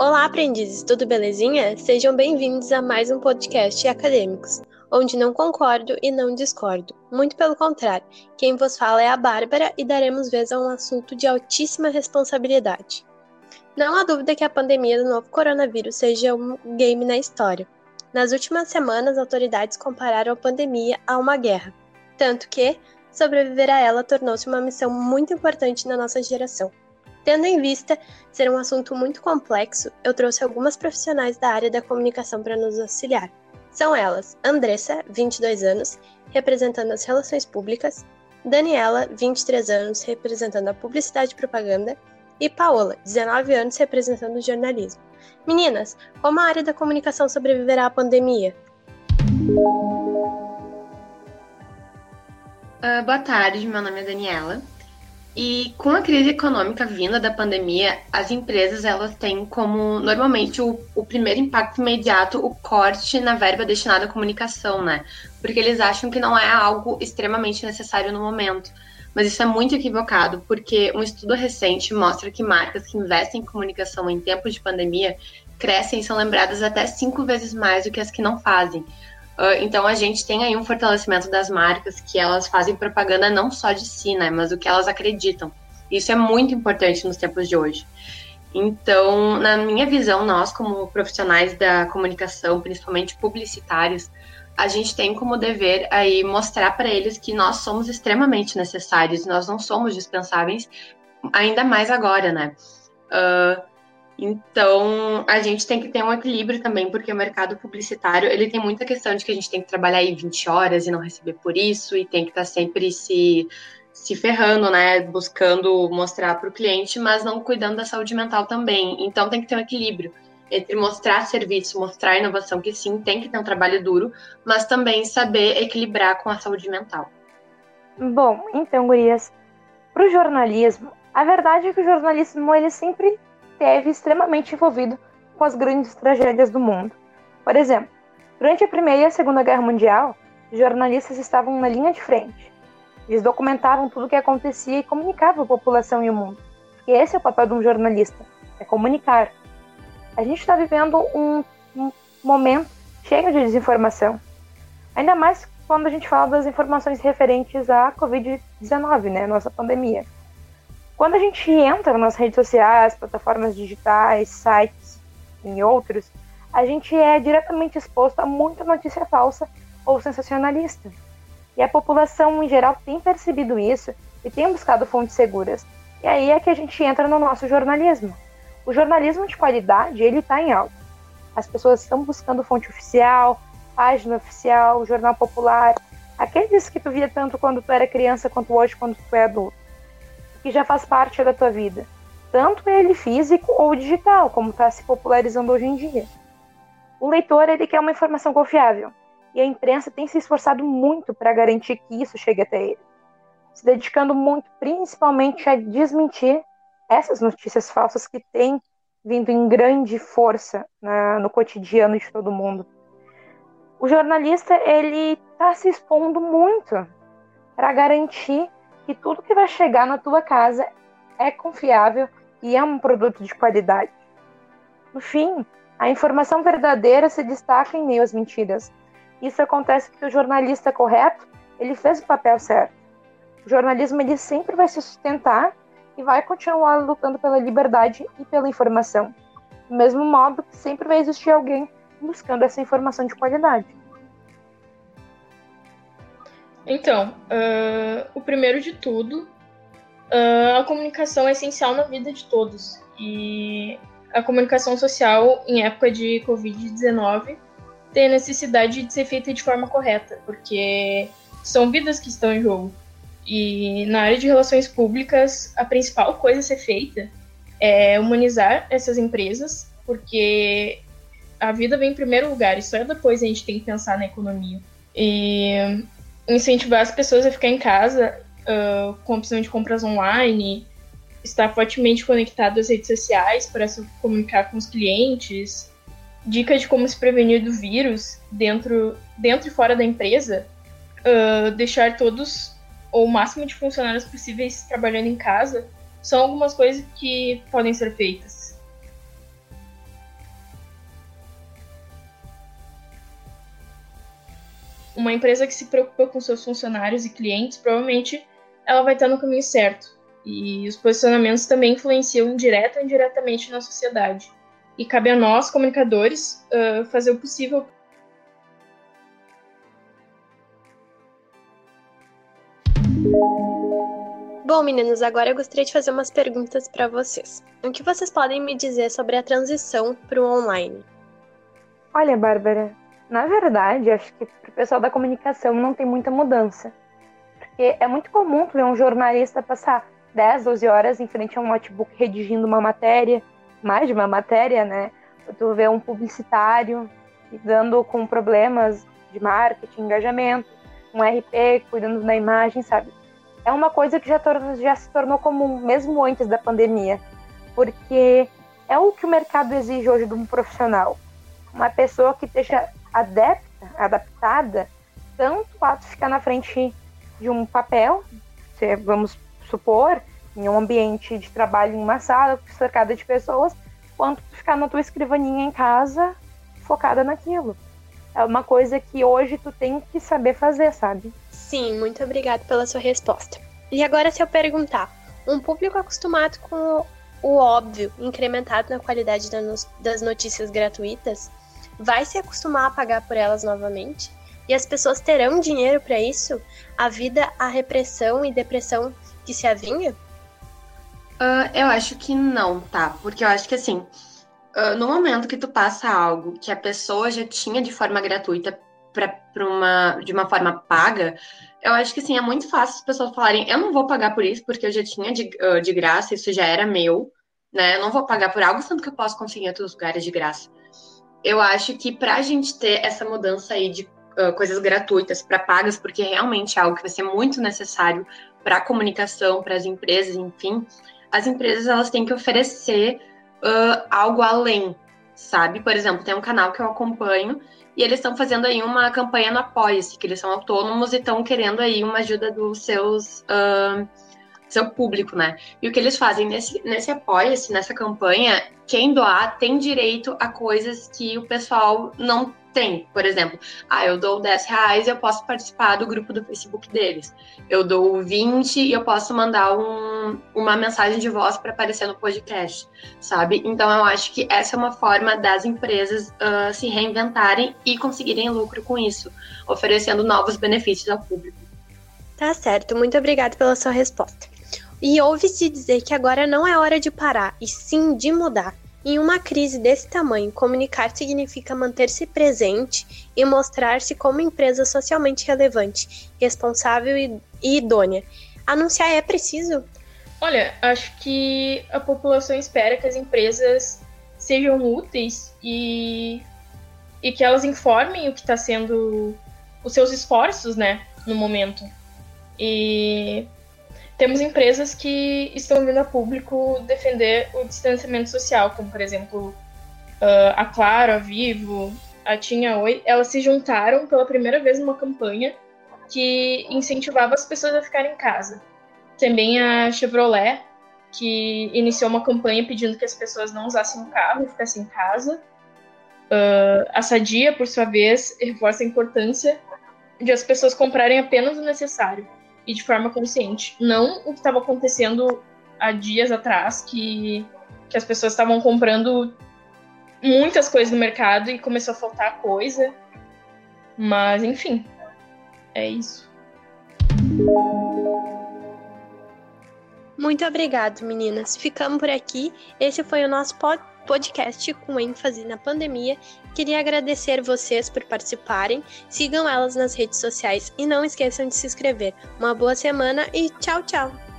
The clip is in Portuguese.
Olá, aprendizes, tudo belezinha? Sejam bem-vindos a mais um podcast Acadêmicos, onde não concordo e não discordo. Muito pelo contrário, quem vos fala é a Bárbara e daremos vez a um assunto de altíssima responsabilidade. Não há dúvida que a pandemia do novo coronavírus seja um game na história. Nas últimas semanas, autoridades compararam a pandemia a uma guerra, tanto que sobreviver a ela tornou-se uma missão muito importante na nossa geração. Tendo em vista ser um assunto muito complexo, eu trouxe algumas profissionais da área da comunicação para nos auxiliar. São elas Andressa, 22 anos, representando as relações públicas, Daniela, 23 anos, representando a publicidade e propaganda, e Paola, 19 anos, representando o jornalismo. Meninas, como a área da comunicação sobreviverá à pandemia? Uh, boa tarde, meu nome é Daniela. E com a crise econômica vinda da pandemia, as empresas elas têm como normalmente o, o, primeiro impacto imediato o corte na verba destinada à comunicação, né? Porque eles acham que não é algo extremamente necessário no momento. Mas isso é muito equivocado, porque um estudo recente mostra que marcas que investem em comunicação em tempos de pandemia crescem e são lembradas até cinco vezes mais do que as que não fazem. Uh, então a gente tem aí um fortalecimento das marcas que elas fazem propaganda não só de si, né, mas do que elas acreditam. Isso é muito importante nos tempos de hoje. Então, na minha visão, nós como profissionais da comunicação, principalmente publicitários, a gente tem como dever aí mostrar para eles que nós somos extremamente necessários, nós não somos dispensáveis, ainda mais agora, né? Uh, então, a gente tem que ter um equilíbrio também, porque o mercado publicitário, ele tem muita questão de que a gente tem que trabalhar aí 20 horas e não receber por isso, e tem que estar tá sempre se, se ferrando, né, buscando mostrar para o cliente, mas não cuidando da saúde mental também. Então, tem que ter um equilíbrio entre mostrar serviço, mostrar inovação, que sim, tem que ter um trabalho duro, mas também saber equilibrar com a saúde mental. Bom, então, gurias, para o jornalismo, a verdade é que o jornalismo, ele sempre esteve extremamente envolvido com as grandes tragédias do mundo. Por exemplo, durante a Primeira e a Segunda Guerra Mundial, jornalistas estavam na linha de frente. Eles documentavam tudo o que acontecia e comunicavam a população e o mundo. E esse é o papel de um jornalista, é comunicar. A gente está vivendo um, um momento cheio de desinformação. Ainda mais quando a gente fala das informações referentes à Covid-19, né, nossa pandemia. Quando a gente entra nas redes sociais, plataformas digitais, sites e outros, a gente é diretamente exposto a muita notícia falsa ou sensacionalista. E a população em geral tem percebido isso e tem buscado fontes seguras. E aí é que a gente entra no nosso jornalismo. O jornalismo de qualidade, ele está em alta. As pessoas estão buscando fonte oficial, página oficial, jornal popular, aqueles que tu via tanto quando tu era criança quanto hoje quando tu é adulto que já faz parte da tua vida, tanto ele físico ou digital, como está se popularizando hoje em dia. O leitor ele quer uma informação confiável e a imprensa tem se esforçado muito para garantir que isso chegue até ele, se dedicando muito principalmente a desmentir essas notícias falsas que têm vindo em grande força no cotidiano de todo mundo. O jornalista ele está se expondo muito para garantir que tudo que vai chegar na tua casa é confiável e é um produto de qualidade. No fim, a informação verdadeira se destaca em meio às mentiras. Isso acontece porque o jornalista correto, ele fez o papel certo. O jornalismo ele sempre vai se sustentar e vai continuar lutando pela liberdade e pela informação. Do mesmo modo que sempre vai existir alguém buscando essa informação de qualidade. Então, uh, o primeiro de tudo, uh, a comunicação é essencial na vida de todos. E a comunicação social, em época de Covid-19, tem a necessidade de ser feita de forma correta, porque são vidas que estão em jogo. E na área de relações públicas, a principal coisa a ser feita é humanizar essas empresas, porque a vida vem em primeiro lugar, e só depois a gente tem que pensar na economia. E incentivar as pessoas a ficar em casa uh, com opção de compras online, estar fortemente conectado às redes sociais para se comunicar com os clientes, dicas de como se prevenir do vírus dentro, dentro e fora da empresa, uh, deixar todos ou o máximo de funcionários possíveis trabalhando em casa, são algumas coisas que podem ser feitas. Uma empresa que se preocupa com seus funcionários e clientes, provavelmente ela vai estar no caminho certo. E os posicionamentos também influenciam direta ou indiretamente na sociedade. E cabe a nós, comunicadores, uh, fazer o possível Bom, meninos, agora eu gostaria de fazer umas perguntas para vocês. O que vocês podem me dizer sobre a transição para o online? Olha, Bárbara, na verdade, acho que para o pessoal da comunicação não tem muita mudança. Porque é muito comum ver um jornalista passar 10, 12 horas em frente a um notebook redigindo uma matéria, mais de uma matéria, né? Tu vê um publicitário lidando com problemas de marketing, engajamento, um RP cuidando da imagem, sabe? é uma coisa que já, já se tornou comum, mesmo antes da pandemia, porque é o que o mercado exige hoje de um profissional. Uma pessoa que esteja adepta, adaptada, tanto a ficar na frente de um papel, se, vamos supor, em um ambiente de trabalho em uma sala, cercada de pessoas, quanto ficar na tua escrivaninha em casa, focada naquilo. É uma coisa que hoje tu tem que saber fazer, sabe? Sim, muito obrigada pela sua resposta. E agora, se eu perguntar, um público acostumado com o óbvio, incrementado na qualidade das notícias gratuitas, vai se acostumar a pagar por elas novamente? E as pessoas terão dinheiro para isso? A vida, a repressão e depressão que se avinha? Uh, eu acho que não, tá? Porque eu acho que assim, uh, no momento que tu passa algo que a pessoa já tinha de forma gratuita para uma de uma forma paga, eu acho que sim, é muito fácil as pessoas falarem, eu não vou pagar por isso, porque eu já tinha de, uh, de graça, isso já era meu, né? Eu não vou pagar por algo, sendo que eu posso conseguir em outros lugares de graça. Eu acho que para a gente ter essa mudança aí de uh, coisas gratuitas para pagas, porque realmente é algo que vai ser muito necessário para a comunicação, para as empresas, enfim, as empresas elas têm que oferecer uh, algo além, sabe? Por exemplo, tem um canal que eu acompanho e eles estão fazendo aí uma campanha no Apoia-se, que eles são autônomos e estão querendo aí uma ajuda dos seus uh, seu público, né? E o que eles fazem nesse, nesse Apoia-se, nessa campanha, quem doar tem direito a coisas que o pessoal não tem, por exemplo, ah, eu dou 10 reais e eu posso participar do grupo do Facebook deles. Eu dou 20 e eu posso mandar um, uma mensagem de voz para aparecer no podcast, sabe? Então eu acho que essa é uma forma das empresas uh, se reinventarem e conseguirem lucro com isso, oferecendo novos benefícios ao público. Tá certo, muito obrigada pela sua resposta. E ouve-se dizer que agora não é hora de parar, e sim de mudar. Em uma crise desse tamanho, comunicar significa manter-se presente e mostrar-se como empresa socialmente relevante, responsável e, idônea. Anunciar é preciso? Olha, acho que a população espera que as empresas sejam úteis e, e que elas informem o que está sendo os seus esforços, né, no momento. E temos empresas que estão vindo a público defender o distanciamento social, como por exemplo a Claro, a Vivo, a Tinha Oi, elas se juntaram pela primeira vez numa campanha que incentivava as pessoas a ficarem em casa. Também a Chevrolet, que iniciou uma campanha pedindo que as pessoas não usassem o carro e ficassem em casa. Uh, a Sadia, por sua vez, reforça a importância de as pessoas comprarem apenas o necessário e de forma consciente. Não o que estava acontecendo há dias atrás, que, que as pessoas estavam comprando muitas coisas no mercado e começou a faltar coisa. Mas, enfim, é isso. Muito obrigado, meninas. Ficamos por aqui. Esse foi o nosso podcast com ênfase na pandemia. Queria agradecer vocês por participarem. Sigam elas nas redes sociais e não esqueçam de se inscrever. Uma boa semana e tchau, tchau!